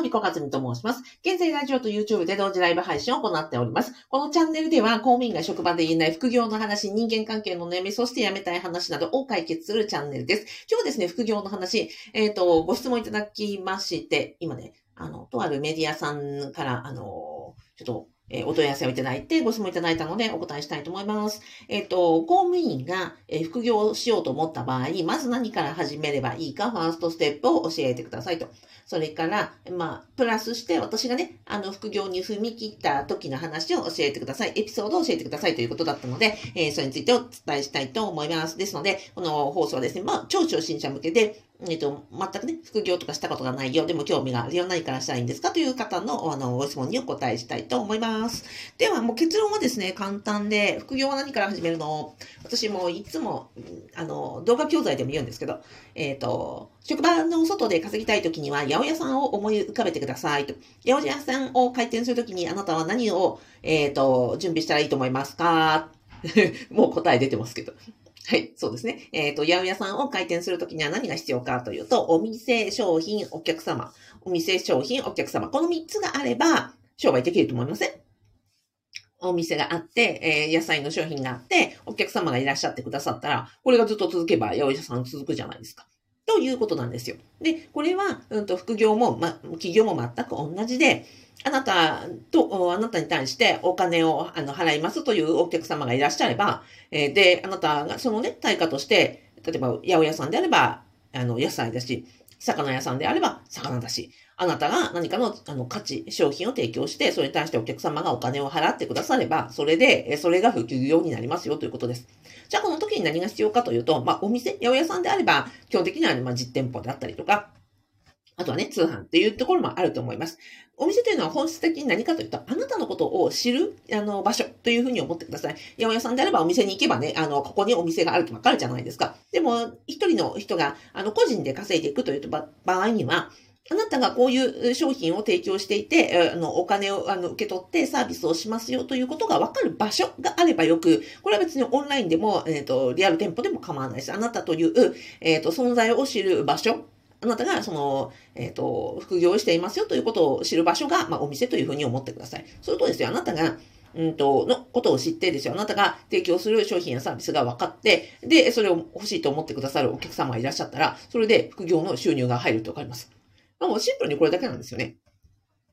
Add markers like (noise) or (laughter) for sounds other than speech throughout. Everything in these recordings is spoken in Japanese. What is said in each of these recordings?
は、みこかずみと申します。現在、ラジオと YouTube で同時ライブ配信を行っております。このチャンネルでは、公務員が職場で言えない副業の話、人間関係の悩み、そして辞めたい話などを解決するチャンネルです。今日ですね、副業の話、えっ、ー、と、ご質問いただきまして、今ね、あの、とあるメディアさんから、あの、ちょっと、えお問い合わせをいただいて、ご質問いただいたのでお答えしたいと思います。えっ、ー、と、公務員が、え副業をしようと思った場合、まず何から始めればいいか、ファーストステップを教えてくださいと。それから、まあ、プラスして私がね、あの、副業に踏み切った時の話を教えてください。エピソードを教えてくださいということだったので、えー、それについてお伝えしたいと思います。ですので、この放送はですね、まあ、超初心者向けで、えっ、と、全くね、副業とかしたことがないよ、でも興味があるよ、何からしたらいいんですかという方の、あの、ご質問にお答えしたいと思います。では、もう結論はですね、簡単で、副業は何から始めるの？私もいつも、あの、動画教材でも言うんですけど、えっ、ー、と、職場の外で稼ぎたいときには、八百屋さんを思い浮かべてくださいと。八百屋さんを開店するときに、あなたは何を、えっ、ー、と、準備したらいいと思いますか？(laughs) もう答え出てますけど。はい、そうですね。えっ、ー、と、八百屋さんを開店するときには何が必要かというと、お店、商品、お客様。お店、商品、お客様。この3つがあれば、商売できると思いませんお店があって、えー、野菜の商品があって、お客様がいらっしゃってくださったら、これがずっと続けば、八百屋さん続くじゃないですか。ということなんですよ。で、これは、うんと、副業も、ま、企業も全く同じで、あなたと、あなたに対してお金をあの払いますというお客様がいらっしゃれば、えー、で、あなたがそのね、対価として、例えば、八百屋さんであれば、あの、野菜だし、魚屋さんであれば魚だし、あなたが何かのあの価値、商品を提供して、それに対してお客様がお金を払ってくだされば、それで、それが普及業になりますよということです。じゃあこの時に何が必要かというと、まあお店、八百屋さんであれば、基本的には、まあ、実店舗であったりとか、あとはね、通販っていうところもあると思います。お店というのは本質的に何かというと、あなたのことを知る、あの、場所というふうに思ってください。八百屋さんであればお店に行けばね、あの、ここにお店があるとわかるじゃないですか。でも、一人の人が、あの、個人で稼いでいくという場合には、あなたがこういう商品を提供していて、あの、お金をあの受け取ってサービスをしますよということがわかる場所があればよく、これは別にオンラインでも、えっ、ー、と、リアル店舗でも構わないです。あなたという、えっ、ー、と、存在を知る場所あなたが、その、えっ、ー、と、副業をしていますよということを知る場所が、まあ、お店というふうに思ってください。それとですよ、あなたが、うんと、のことを知ってですよ。あなたが提供する商品やサービスが分かって、で、それを欲しいと思ってくださるお客様がいらっしゃったら、それで副業の収入が入るってわかります。まあ、もうシンプルにこれだけなんですよね。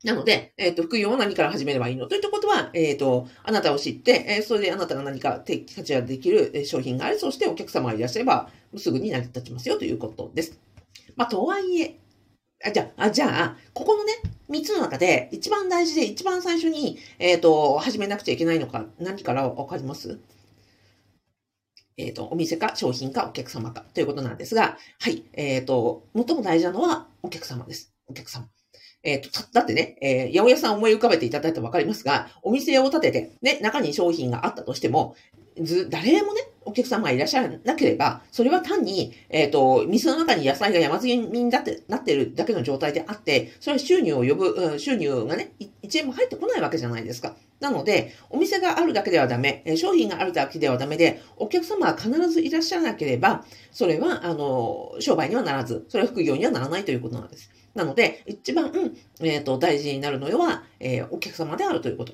なので、えっ、ー、と、副業は何から始めればいいの？といったことは、えっ、ー、と、あなたを知って、えー、それであなたが何か価値ができる商品がある、そしてお客様がいらっしゃれば、すぐに成り立ちますよということです。まあ、とはいえ、あ、じゃあ、じゃあ、ここのね、三つの中で一番大事で一番最初に、えっ、と、始めなくちゃいけないのか、何からわかります？えっ、ー、と、お店か商品かお客様かということなんですが、はい、えっ、ー、と、最も大事なのはお客様です。お客様。えっ、と、だってね、えー、八百屋さん思い浮かべていただいてわかりますが、お店を建てて、ね、中に商品があったとしても、ず、誰もね、お客様がいらっしゃらなければ、それは単に、えっ、ー、と、店の中に野菜が山積みになって、なってるだけの状態であって、それは収入を呼ぶ、うん、収入がね、1円も入ってこないわけじゃないですか。なので、お店があるだけではダメ、商品があるだけではダメで、お客様は必ずいらっしゃらなければ、それは、あの、商売にはならず、それは副業にはならないということなんです。なので、一番、えっ、ー、と、大事になるのは、えー、お客様であるということ。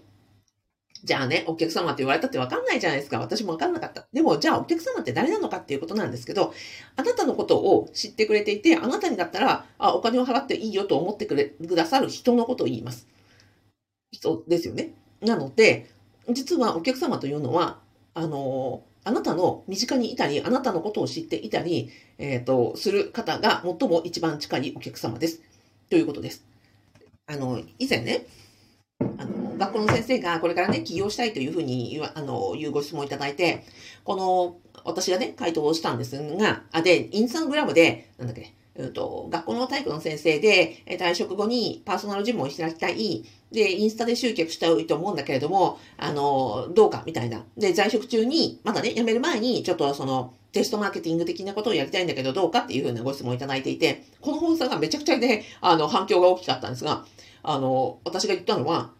じゃあね、お客様って言われたってわかんないじゃないですか。私もわかんなかった。でも、じゃあお客様って誰なのかっていうことなんですけど、あなたのことを知ってくれていて、あなたにだったら、あ、お金を払っていいよと思ってくれ、くださる人のことを言います。人ですよね。なので、実はお客様というのは、あの、あなたの身近にいたり、あなたのことを知っていたり、えっ、ー、と、する方が最も一番近いお客様です。ということです。あの、以前ね、あの、学校の先生がこれからね、起業したいというふうに、あの、いうご質問いただいて、この、私がね、回答をしたんですが、あ、で、インスタグラムで、なんだっけ、えっと、学校の体育の先生で、退職後にパーソナルジムを開きたい。で、インスタで集客したいと思うんだけれども、あの、どうかみたいな。で、在職中に、まだね、辞める前に、ちょっとその、テストマーケティング的なことをやりたいんだけど、どうかっていうふうなご質問いただいていて、この放送がめちゃくちゃね、あの、反響が大きかったんですが、あの、私が言ったのは、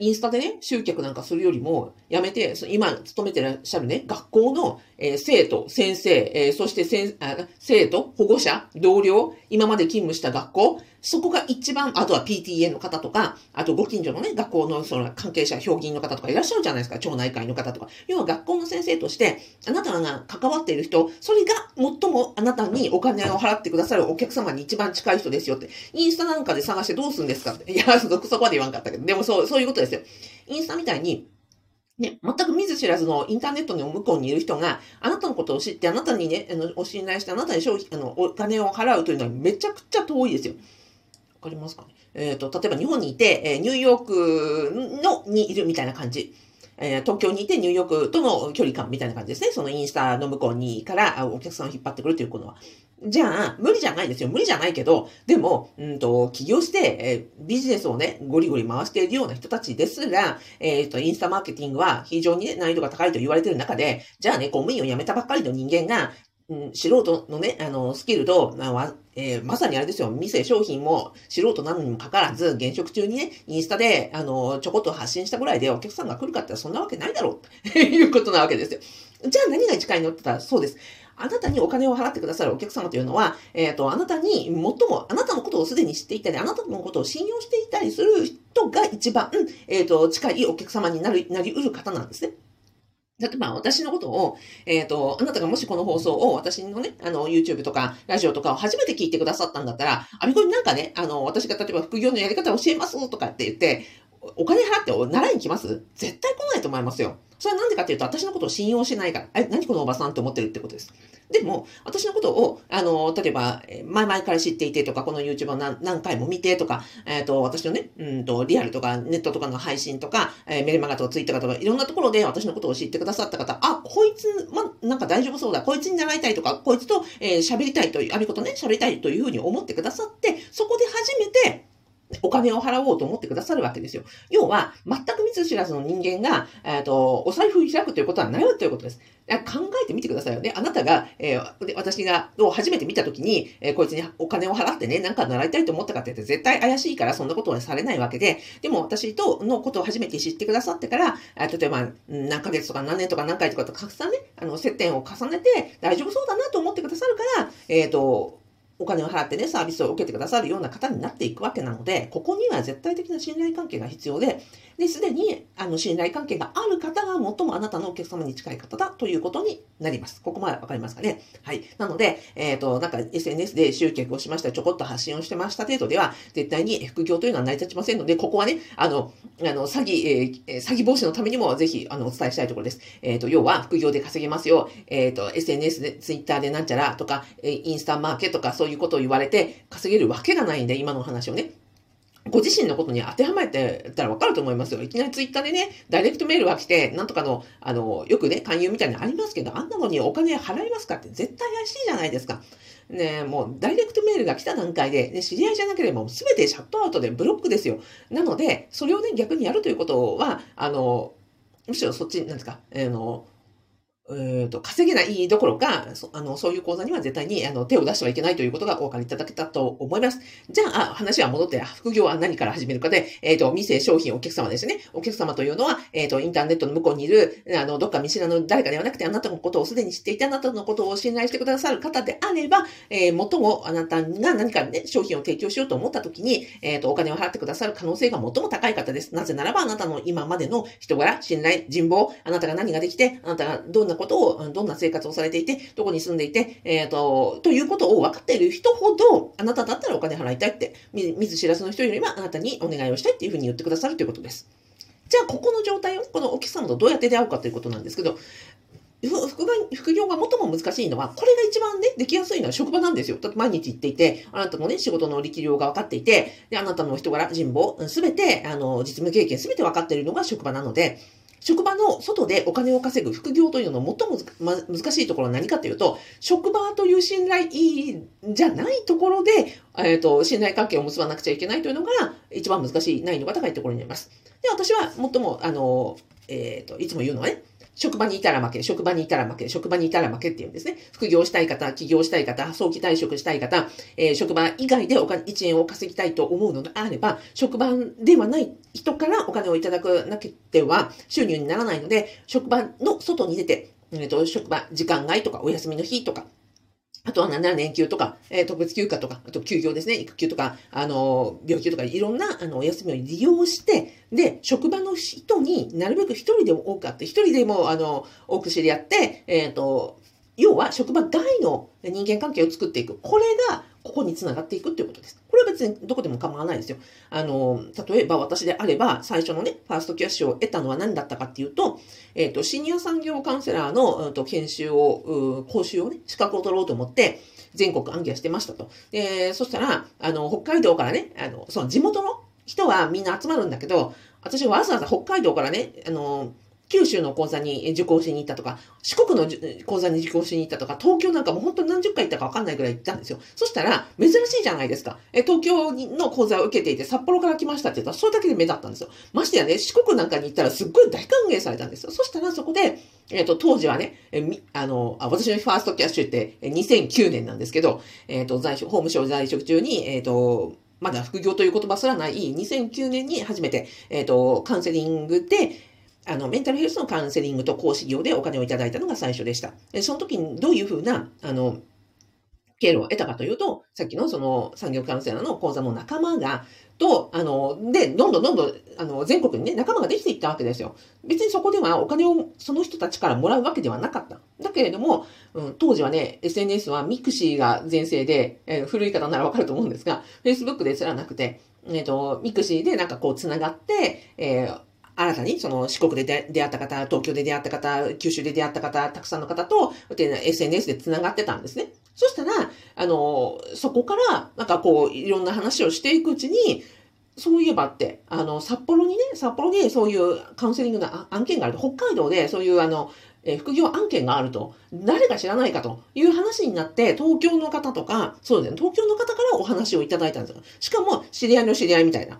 インスタでね、集客なんかするよりも、やめて、今勤めてらっしゃるね、学校の、えー、生徒、先生、えー、そしてせんあ生徒、保護者、同僚、今まで勤務した学校、そこが一番、あとは PTA の方とか、あとご近所のね、学校のその関係者、評議員の方とかいらっしゃるじゃないですか、町内会の方とか。要は学校の先生として、あなたが関わっている人、それが最もあなたにお金を払ってくださるお客様に一番近い人ですよって。インスタなんかで探してどうするんですかって。(laughs) いや、そこまで言わんかったけど、でもそう、そういうことですよ。インスタみたいに、ね、全く見ず知らずのインターネットの向こうにいる人が、あなたのことを知って、あなたにね、あの、お信頼して、あなたに商品、あの、お金を払うというのはめちゃくちゃ遠いですよ。わかりますかね？えっ、ー、と、例えば日本にいて、え、ニューヨークの、にいるみたいな感じ。え、東京にいてニューヨークとの距離感みたいな感じですね。そのインスタの向こうにからお客さんを引っ張ってくるということは。じゃあ、無理じゃないですよ。無理じゃないけど、でも、うんと、起業して、え、ビジネスをね、ゴリゴリ回しているような人たちですら、えっ、ー、と、インスタマーケティングは非常にね、難易度が高いと言われている中で、じゃあね、公務員を辞めたばっかりの人間が、うん、素人のね、あの、スキルと、まあえー、まさにあれですよ、店、商品も素人なのにもかかわらず、現職中にね、インスタで、あの、ちょこっと発信したぐらいでお客さんが来るかってそんなわけないだろう、っ (laughs) ていうことなわけですよ。じゃあ何が一回に乗ってた？ら、そうです。あなたにお金を払ってくださるお客様というのは、えっ、ー、と、あなたに最も、あなたのことをすでに知っていたり、あなたのことを信用していたりする人が一番、えっ、ー、と、近いお客様になる、なり得る方なんですね。例えば私のことを、えっ、ー、と、あなたがもしこの放送を私のね、あの、YouTube とかラジオとかを初めて聞いてくださったんだったら、あれこになんかね、あの、私が例えば副業のやり方を教えますとかって言って、お金払って習いに来ます？絶対来ないと思いますよ。それはなんでかっていうと、私のことを信用してないから。え、何このおばさんって思ってるってことです。でも、私のことを、あの、例えば、前々から知っていてとか、この YouTube を何回も見てとか、えっ、ー、と、私のね、うんと、リアルとか、ネットとかの配信とか、えー、メルマガとかツイッターとか、いろんなところで私のことを知ってくださった方、あ、こいつ、ま、なんか大丈夫そうだ、こいつに習いたいとか、こいつと、えー、喋りたいという、あることね、喋りたいというふうに思ってくださって、そこで初めて、お金を払おうと思ってくださるわけですよ。要は、全く見ず知らずの人間が、えっ、と、お財布開くということはないということです。考えてみてくださいよね。あなたが、えー、私が、を初めて見たときに、えー、こいつにお金を払ってね、なんか習いたいと思ったかって言って絶対怪しいからそんなことはされないわけで、でも私とのことを初めて知ってくださってから、例えば何ヶ月とか何年とか何回とかとたくさんね、あの、接点を重ねて大丈夫そうだなと思ってくださるから、えっ、と、お金を払ってね、サービスを受けてくださるような方になっていくわけなので、ここには絶対的な信頼関係が必要で、で、すでに、あの、信頼関係がある方が最もあなたのお客様に近い方だということになります。ここまでわかりますかね？はい。なので、えっ、ー、と、なんか SNS で集客をしました、ちょこっと発信をしてました程度では、絶対に副業というのは成り立ちませんので、ここはね、あの、あの、詐欺、えー、詐欺防止のためにもぜひ、あの、お伝えしたいところです。えっ、ー、と、要は、副業で稼げますよ。えっ、と、SNS で、Twitter でなんちゃらとか、インスタマーケとかそういういうことを言われて、稼げるわけがないんで、今の話をね。ご自身のことに当てはめてたらわかると思いますよ。いきなりツイッターでね、ダイレクトメールが来て、なんとかの、あの、よくね、勧誘みたいなのありますけど、あんなのにお金払いますかって絶対怪しいじゃないですか。ねもう、ダイレクトメールが来た段階で、ね、知り合いじゃなければ、すべてシャットアウトでブロックですよ。なので、それをね、逆にやるということは、あの、むしろそっち、なんですか、あの、えーと、稼げないどころかあの、そういう講座には絶対にあの手を出してはいけないということがお分かりいただけたと思います。じゃあ、話は戻って、副業は何から始めるかで、えっ、ー、と、店、商品、お客様ですね。お客様というのは、えっ、ー、と、インターネットの向こうにいる、あの、どっか見知らぬ誰かではなくて、あなたのことをすでに知っていて、あなたのことを信頼してくださる方であれば、えー、ももあなたが何かね、商品を提供しようと思った時に、えっ、ー、と、お金を払ってくださる可能性が最も高い方です。なぜならば、あなたの今までの人柄、信頼、人望、あなたが何ができて、あなたがどんなことを、どんな生活をされていて、どこに住んでいて、えっ、ー、と、ということを分かっている人ほど、あなただったらお金払いたいって、見ず知らずの人よりはあなたにお願いをしたいっていうふうに言ってくださるということです。じゃあ、ここの状態を、このお客様とどうやって出会うかということなんですけど、副副業が最も難しいのは、これが一番ね、できやすいのは職場なんですよ。だって毎日行っていて、あなたのね、仕事の力量が分かっていて、で、あなたの人柄、人望、すべて、あの、実務経験すべて分かっているのが職場なので、職場の外でお金を稼ぐ副業というのの最も、ま、難しいところは何かというと、職場という信頼じゃないところで、えっ、ー、と、信頼関係を結ばなくちゃいけないというのが一番難しい、難易度が高いところになります。で、私は最も、あの、えっ、ー、と、いつも言うのはね、職場にいたら負け、職場にいたら負け、職場にいたら負けっていうんですね。副業したい方、起業したい方、早期退職したい方、えー、職場以外でお金、1円を稼ぎたいと思うのであれば、職場ではない人からお金をいただくなければ収入にならないので、職場の外に出て、えーと、職場、時間外とかお休みの日とか、あとは何なら年休とか、えー、特別休暇とか、あと休業ですね、育休とか、あの、病気とか、いろんな、あの、お休みを利用して、で、職場の人になるべく一人でも多くあって、一人でも、あの、多く知り合って、えっ、ー、と、要は職場外の人間関係を作っていく。これが、ここにつながっていくっていうことです。これは別にどこでも構わないですよ。あの、例えば私であれば、最初のね、ファーストキャッシュを得たのは何だったかっていうと、えっ、ー、と、シニア産業カウンセラーの、うん、と研修を、講習をね、資格を取ろうと思って、全国暗記してましたと。で、そしたら、あの、北海道からね、あの、その地元の人はみんな集まるんだけど、私はわざわざ北海道からね、あの、九州の講座に受講しに行ったとか、四国の講座に受講しに行ったとか、東京なんかも本当に何十回行ったかわかんないぐらい行ったんですよ。そしたら、珍しいじゃないですか。え、東京の講座を受けていて、札幌から来ましたって言ったら、それだけで目立ったんですよ。ましてやね、四国なんかに行ったらすっごい大歓迎されたんですよ。そしたらそこで、えっ、ー、と、当時はね、えみ、あのあ、私のファーストキャッシュって2009年なんですけど、えっ、ー、と、在職、法務省在職中に、えっ、と、まだ副業という言葉すらない2009年に初めて、えっ、と、カウンセリングで、あの、メンタルヘルスのカウンセリングと講師業でお金をいただいたのが最初でした。その時にどういうふうな、あの、経路を得たかというと、さっきのその産業カウンセラーの講座の仲間が、と、あの、で、どんどんどんどん、あの、全国にね、仲間ができていったわけですよ。別にそこではお金をその人たちからもらうわけではなかった。だけれども、うん、当時はね、SNS は mixi が全盛で、えー、古い方ならわかると思うんですが、Facebook ですらなくて、えっ、ー、と、 mixi でなんかこう繋がって、えー、新たにその四国で出会った方、東京で出会った方、九州で出会った方、たくさんの方と、SNS で繋がってたんですね。そしたら、あの、そこから、なんかこう、いろんな話をしていくうちに、そういえばって、あの、札幌にね、札幌にそういうカウンセリングの案件があると、北海道でそういうあの、え副業案件があると、誰か知らないかという話になって、東京の方とか、そうですね、東京の方からお話をいただいたんですよ。しかも、知り合いの知り合いみたいな。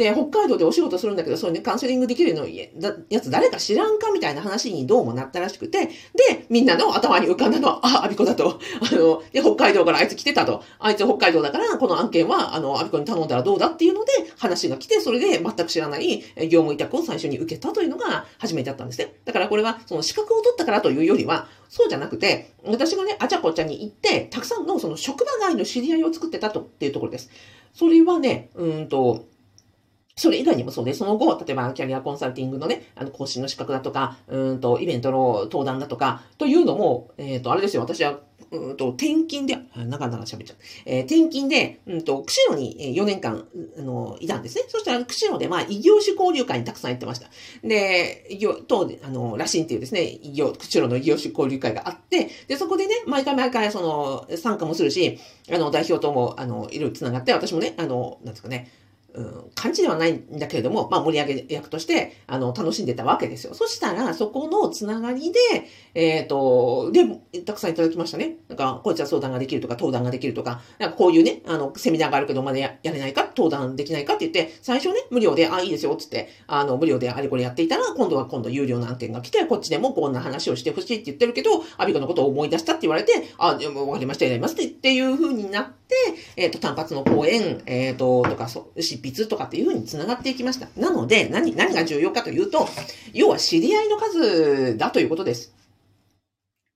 で、北海道でお仕事するんだけど、そういうね、カウンセリングできるのやつ誰か知らんかみたいな話にどうもなったらしくて、で、みんなの頭に浮かんだのは、あ、アビコだと。(laughs) あの、で、北海道からあいつ来てたと。あいつ北海道だから、この案件は、あの、アビコに頼んだらどうだっていうので、話が来て、それで全く知らない業務委託を最初に受けたというのが初めてだったんですね。だからこれは、その資格を取ったからというよりは、そうじゃなくて、私がね、あちゃこちゃに行って、たくさんのその職場外の知り合いを作ってたとっていうところです。それはね、うんと、それ以外にもそうで、その後、例えばキャリアコンサルティングのね、あの、講師の資格だとか、うんと、イベントの登壇だとか、というのも、えっ、ー、と、あれですよ、私は、うんと、転勤で、長々喋っちゃう。えー、転勤で、うんと、釧路に4年間、あの、いたんですね。そしたら、釧路で、まあ、異業種交流会にたくさん行ってました。で、異業、と、あの、らしいっていうですね、異業、釧路の異業種交流会があって、で、そこでね、毎回毎回、その、参加もするし、あの、代表とも、あの、いろいろ繋がって、私もね、あの、なんですかね、うん、感じではないんだけれども、まあ、盛り上げ役として、あの、楽しんでたわけですよ。そしたら、そこのつながりで、えっ、ー、と、で、たくさんいただきましたね。なんか、こいつは相談ができるとか、登壇ができるとか、なんかこういうね、あの、セミナーがあるけど、まだやれないか登壇できないかって言って、最初ね、無料で、あ、いいですよ、つって、あの、無料であれこれやっていたら、今度は今度有料の案件が来て、こっちでもこんな話をしてほしいって言ってるけど、アビコのことを思い出したって言われて、あ、わかりました、やりますってっていう風になって、えっ、ー、と、単発の講演、えっ、ー、と、とか、そ執筆とかっていう風に繋がっていきました。なので、何、何が重要かというと、要は知り合いの数だということです。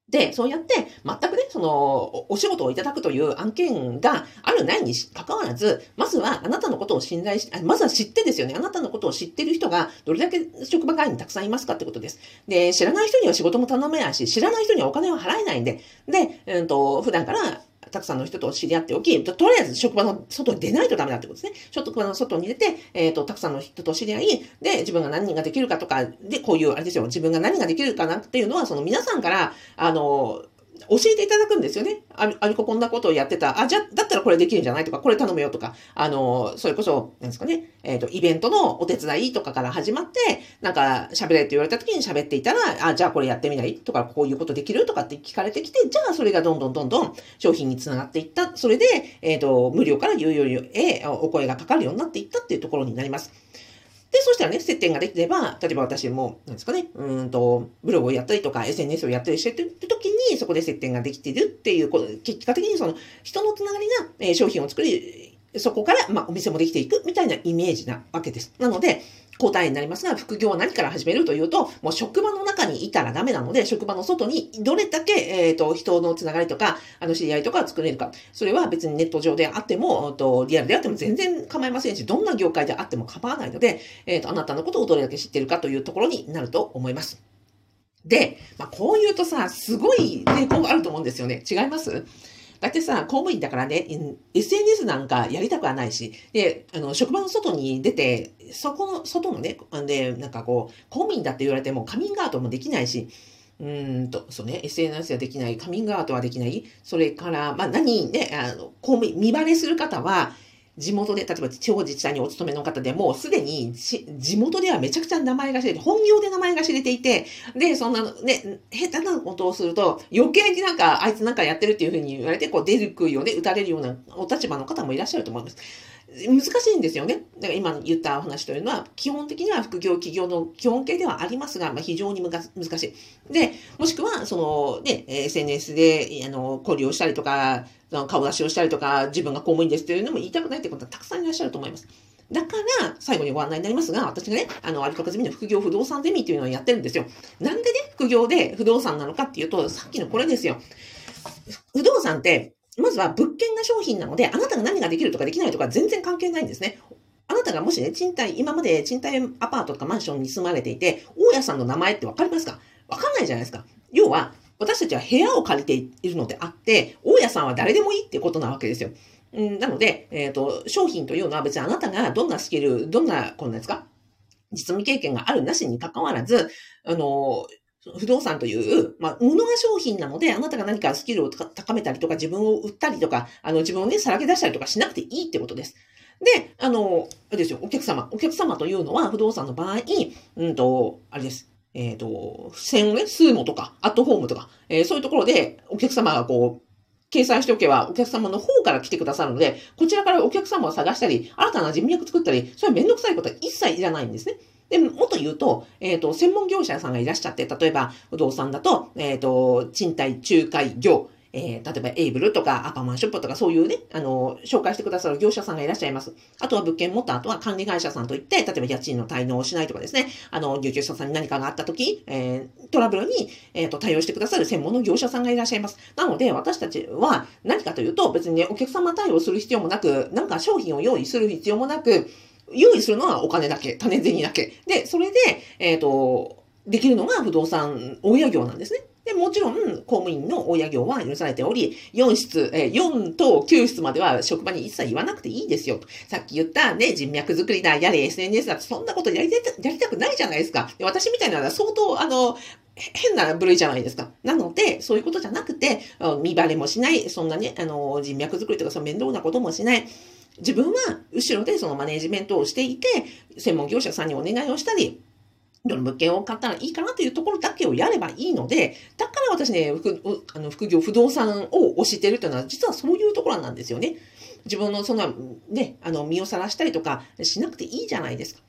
で、そうやって、全くね、その、お仕事をいただくという案件があるないに関わらず、まずはあなたのことを信頼し、まずは知ってですよね。あなたのことを知ってる人がどれだけ職場外にたくさんいますかってことです。で、知らない人には仕事も頼めないし、知らない人にはお金は払えないんで、で、うんと、普段からたくさんの人と知り合っておき、とりあえず職場の外に出ないとダメだってことですね。職場の外に出て、えっ、ー、と、たくさんの人と知り合い、で、自分が何人ができるかとか、で、こういう、あれですよ、自分が何ができるかなっていうのは、その皆さんから、あの、教えていただくんですよね。あみ、あみここんなことをやってた。あ、じゃ、だったらこれできるんじゃないとか、これ頼むよとか、あの、それこそ、なんですかね、えっ、ー、と、イベントのお手伝いとかから始まって、なんか、喋れって言われた時に喋っていたら、あ、じゃあこれやってみないとか、こういうことできるとかって聞かれてきて、じゃあそれがどんどんどんどん商品につながっていった。それで、えっ、ー、と、無料から有料へお声がかかるようになっていったっていうところになります。で、そしたらね、接点ができれば、例えば私も、なんですかね、うんと、ブログをやったりとか、SNS をやったりしてる時に、そこで接点ができてるっていう、結果的にその、人のつながりが、え、商品を作り、そこから、まあ、お店もできていくみたいなイメージなわけです。なので、答えになりますが、副業は何から始めるというと、もう職場の中にいたらダメなので、職場の外にどれだけ、えっ、ー、と、人のつながりとか、あの、知り合いとか作れるか。それは別にネット上であっても、とリアルであっても全然構いませんし、どんな業界であっても構わないので、えっ、ー、と、あなたのことをどれだけ知ってるかというところになると思います。で、まあ、こう言うとさ、すごい抵抗があると思うんですよね。違います？だってさ、公務員だからね、SNS なんかやりたくはないし、で、あの、職場の外に出て、そこの、外のね、で、なんかこう、公務員だって言われてもカミングアウトもできないし、うんと、そうね、SNS はできない、カミングアウトはできない、それから、まあ何ね、あの、公務員、見バレする方は、地元で、例えば地方自治体にお勤めの方でも、すでに地元ではめちゃくちゃ名前が知れて、本業で名前が知れていて、で、そんなね、下手なことをすると、余計になんか、あいつなんかやってるっていうふうに言われて、こう出る杭をね、打たれるようなお立場の方もいらっしゃると思います。難しいんですよね。だから今言った話というのは、基本的には副業、企業の基本形ではありますが、まあ、非常に難しい。で、もしくは、その、ね、SNS で、あの、交流をしたりとか、顔出しをしたりとか、自分が公務員ですっていうのも言いたくないってことはたくさんいらっしゃると思います。だから、最後にご案内になりますが、私がね、あの、アルカカゼミの副業不動産ゼミっていうのをやってるんですよ。なんでね、副業で不動産なのかっていうと、さっきのこれですよ。不動産って、まずは物件が商品なので、あなたが何ができるとかできないとか全然関係ないんですね。あなたがもしね、賃貸、今まで賃貸アパートとかマンションに住まれていて、大家さんの名前ってわかりますか？わかんないじゃないですか。要は、私たちは部屋を借りているのであって、大家さんは誰でもいいってことなわけですよ。うん、なので、えっ、ー、と、商品というのは別にあなたがどんなスキル、どんな、こんなですか？実務経験があるなしに関わらず、あの、不動産という、まあ、物が商品なので、あなたが何かスキルを高めたりとか、自分を売ったりとか、あの、自分をね、さらけ出したりとかしなくていいってことです。で、あの、あれですよ、お客様。お客様というのは、不動産の場合、うんと、あれです。えっ、ー、と、付箋をね、スーモとか、アットホームとか、えー、そういうところで、お客様がこう、掲載しておけば、お客様の方から来てくださるので、こちらからお客様を探したり、新たな人脈作ったり、そういうめんどくさいことは一切いらないんですね。で、もっと言うと、えっ、ー、と、専門業者さんがいらっしゃって、例えば、不動産だと、えっ、ー、と、賃貸仲介業、えー、例えばエイブルとかアパマンショップとかそういうね、あの、紹介してくださる業者さんがいらっしゃいます。あとは物件持った後は管理会社さんといって、例えば家賃の滞納をしないとかですね、あの、入居者さんに何かがあった時、えー、トラブルに、えっ、ー、と、対応してくださる専門の業者さんがいらっしゃいます。なので、私たちは何かというと、別にね、お客様対応する必要もなく、なんか商品を用意する必要もなく、用意するのはお金だけ、種銭だけ。で、それで、えっ、ー、と、できるのが不動産大家業なんですね。で、もちろん、公務員の親業は許されており、4室、えー、4と9室までは職場に一切言わなくていいですよ。さっき言ったね、人脈作りだ、やれ SNS だそんなことやりたやりたくないじゃないですか。で私みたいなのは相当、あの、変な部類じゃないですか。なので、そういうことじゃなくて、見バレもしない、そんなね、あの、人脈作りとか、その面倒なこともしない。自分は後ろでそのマネジメントをしていて、専門業者さんにお願いをしたり、どの物件を買ったらいいかなというところだけをやればいいので、だから私ね、副あの副業、不動産を推してるというのは、実はそういうところなんですよね。自分のそんな、ね、あの、身をさらしたりとかしなくていいじゃないですか。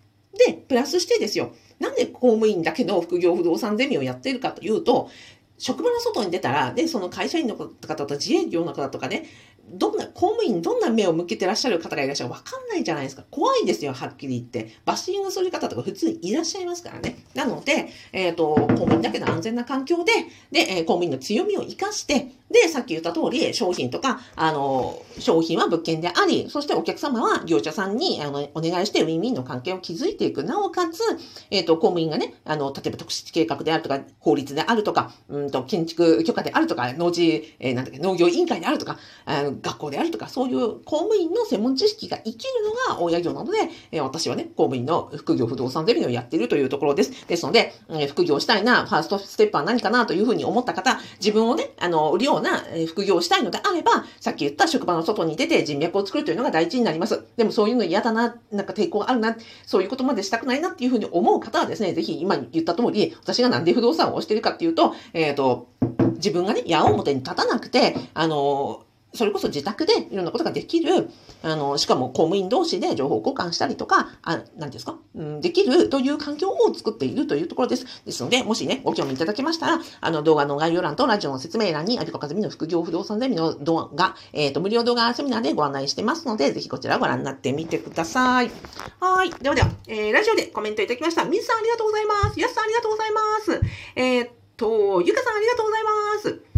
で、プラスしてですよ。なんで公務員だけの副業不動産ゼミをやっているかというと、職場の外に出たら、で、その会社員の方と自営業の方とかね、どんな、公務員どんな目を向けてらっしゃる方がいらっしゃるかわかんないじゃないですか。怖いですよ、はっきり言って。バッシングする方とか普通にいらっしゃいますからね。なので、えっ、ー、と、公務員だけの安全な環境で、で、え、公務員の強みを活かして、で、さっき言った通り、商品とか、あの、商品は物件であり、そしてお客様は業者さんにあのお願いしてウィンウィンの関係を築いていく。なおかつ、えっ、ー、と、公務員がね、あの、例えば特殊計画であるとか、法律であるとか、うんと、建築許可であるとか、農地、えー、なんだっけ、農業委員会であるとか、あの学校であるとか、そういう公務員の専門知識が生きるのが親業なので、えー、私はね、公務員の副業不動産ゼミをやっているというところです。ですので、え、副業したいな、ファーストステップは何かなというふうに思った方、自分をね、あの、売るような副業をしたいのであれば、さっき言った職場の外に出て人脈を作るというのが大事になります。でもそういうの嫌だな、なんか抵抗あるな、そういうことまでしたくないなっていうふうに思う方はですね、ぜひ今言った通り、私がなんで不動産をしてるかっていうと、えっ、ー、と、自分がね、矢面に立たなくて、あの、それこそ自宅でいろんなことができる、あの、しかも公務員同士で情報交換したりとか、あ、なんですか、うん、できるという環境を作っているというところです。ですので、もしね、ご興味いただけましたら、あの、動画の概要欄とラジオの説明欄に、アビコカズミの副業不動産ゼミの動画、えっ、ー、と、無料動画セミナーでご案内してますので、ぜひこちらをご覧になってみてください。はい。ではでは、えー、ラジオでコメントいただきました。みずさんありがとうございます。やすさんありがとうございます。えー、っと、ゆかさんありがとうございます。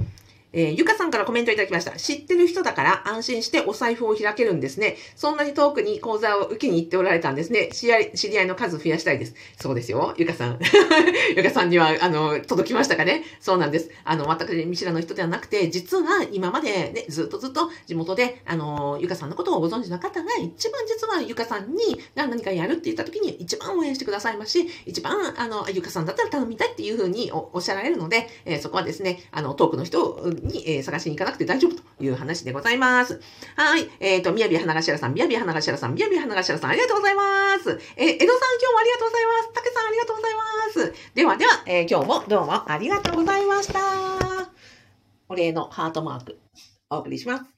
えー、ゆかさんからコメントいただきました。知ってる人だから安心してお財布を開けるんですね。そんなに遠くに講座を受けに行っておられたんですね。知り合い知り合いの数増やしたいです。そうですよ。ゆかさん。(laughs) ゆかさんには、あの、届きましたかね？そうなんです。あの、全く見知らぬ人ではなくて、実は今までね、ずっとずっと地元で、あの、ゆかさんのことをご存知の方が、一番実はゆかさんに何かやるって言った時に一番応援してくださいますし、一番、あの、ゆかさんだったら頼みたいっていうふうにおっしゃられるので、えー、そこはですね、あの、遠くの人に、えー、探しに行かなくて大丈夫という話でございます。はい。えっ、ー、と、みやび花頭さん、みやび花頭さん、みやび花頭さん、ありがとうございます。えー、江戸さん、今日もありがとうございます。たけさん、ありがとうございます。ではでは、え、今日もどうもありがとうございました。お礼のハートマーク、お送りします。